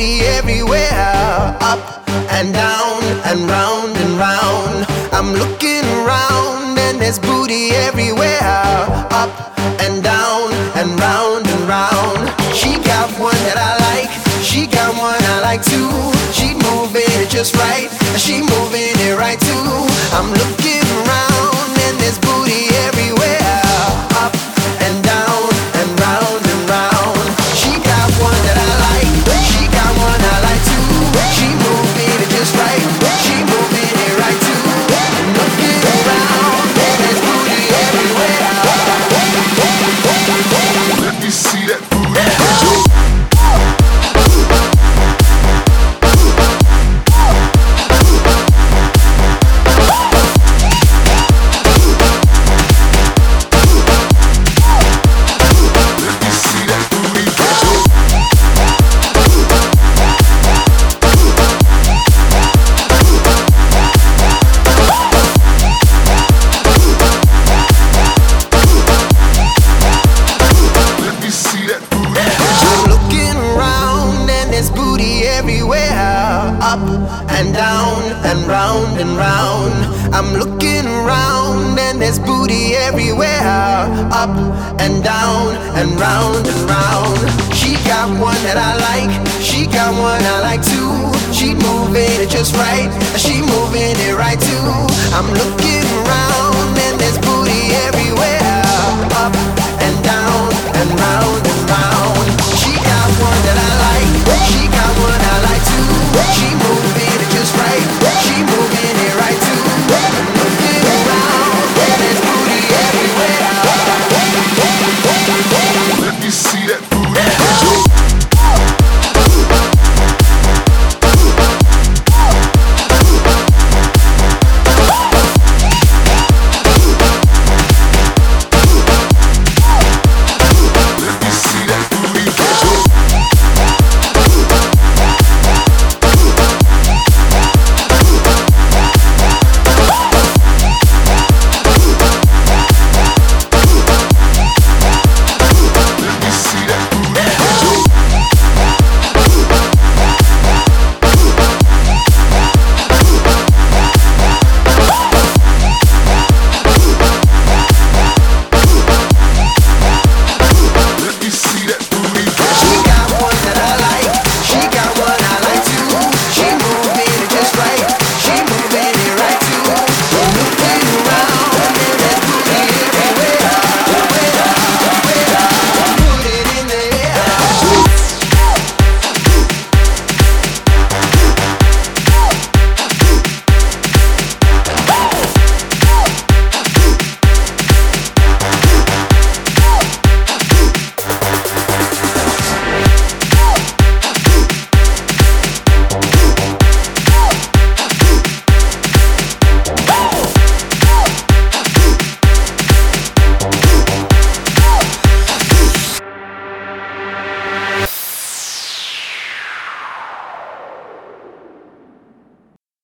booty everywhere. Up and down and round and round. I'm looking around and there's booty everywhere. Up and down and round and round. She got one that I like. She got one I like too. She moving it just right. She moving it right too. I'm looking everywhere. Up and down and round and round. I'm looking around and there's booty everywhere. Up and down and round and round. She got one that I like. She got one I like too. She moving it just right. She moving it right too. I'm looking